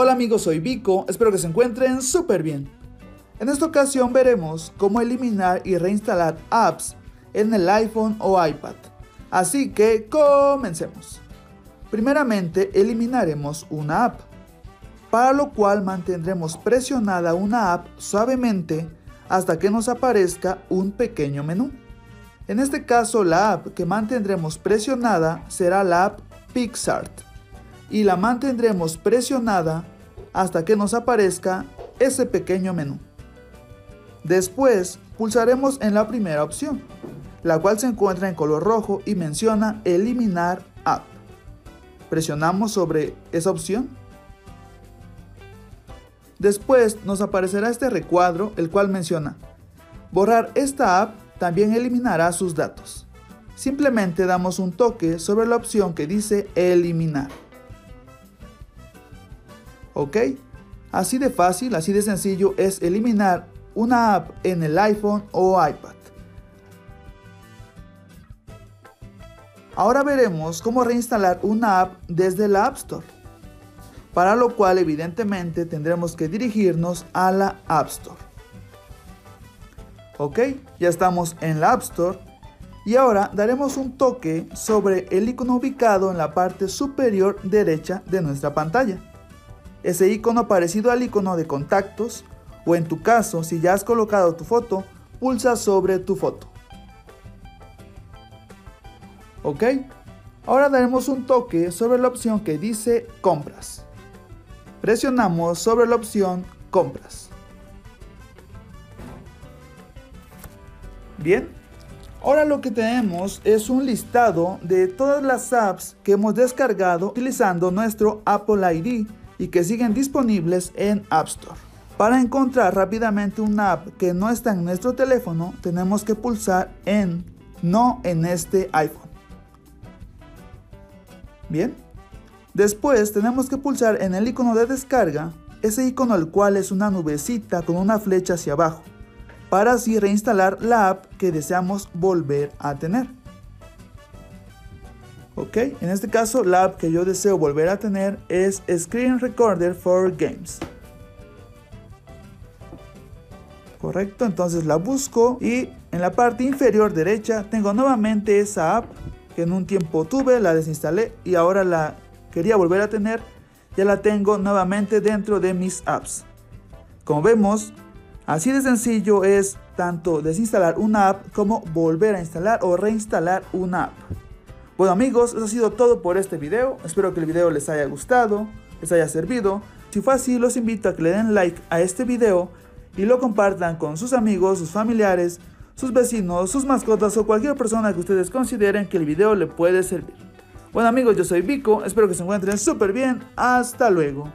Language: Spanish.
Hola amigos, soy Vico, espero que se encuentren súper bien. En esta ocasión veremos cómo eliminar y reinstalar apps en el iPhone o iPad. Así que comencemos. Primeramente eliminaremos una app, para lo cual mantendremos presionada una app suavemente hasta que nos aparezca un pequeño menú. En este caso la app que mantendremos presionada será la app PixArt y la mantendremos presionada hasta que nos aparezca ese pequeño menú. Después pulsaremos en la primera opción, la cual se encuentra en color rojo y menciona eliminar app. Presionamos sobre esa opción. Después nos aparecerá este recuadro, el cual menciona borrar esta app también eliminará sus datos. Simplemente damos un toque sobre la opción que dice eliminar. ¿Ok? Así de fácil, así de sencillo es eliminar una app en el iPhone o iPad. Ahora veremos cómo reinstalar una app desde la App Store, para lo cual evidentemente tendremos que dirigirnos a la App Store. Ok, ya estamos en la App Store y ahora daremos un toque sobre el icono ubicado en la parte superior derecha de nuestra pantalla ese icono parecido al icono de contactos o en tu caso, si ya has colocado tu foto, pulsa sobre tu foto. ¿Ok? Ahora daremos un toque sobre la opción que dice compras. Presionamos sobre la opción compras. Bien, ahora lo que tenemos es un listado de todas las apps que hemos descargado utilizando nuestro Apple ID y que siguen disponibles en App Store. Para encontrar rápidamente una app que no está en nuestro teléfono, tenemos que pulsar en No en este iPhone. Bien. Después tenemos que pulsar en el icono de descarga, ese icono el cual es una nubecita con una flecha hacia abajo, para así reinstalar la app que deseamos volver a tener. Ok, en este caso la app que yo deseo volver a tener es Screen Recorder for Games. Correcto, entonces la busco y en la parte inferior derecha tengo nuevamente esa app que en un tiempo tuve, la desinstalé y ahora la quería volver a tener. Ya la tengo nuevamente dentro de mis apps. Como vemos, así de sencillo es tanto desinstalar una app como volver a instalar o reinstalar una app. Bueno amigos, eso ha sido todo por este video. Espero que el video les haya gustado, les haya servido. Si fue así, los invito a que le den like a este video y lo compartan con sus amigos, sus familiares, sus vecinos, sus mascotas o cualquier persona que ustedes consideren que el video le puede servir. Bueno amigos, yo soy Vico, espero que se encuentren súper bien. Hasta luego.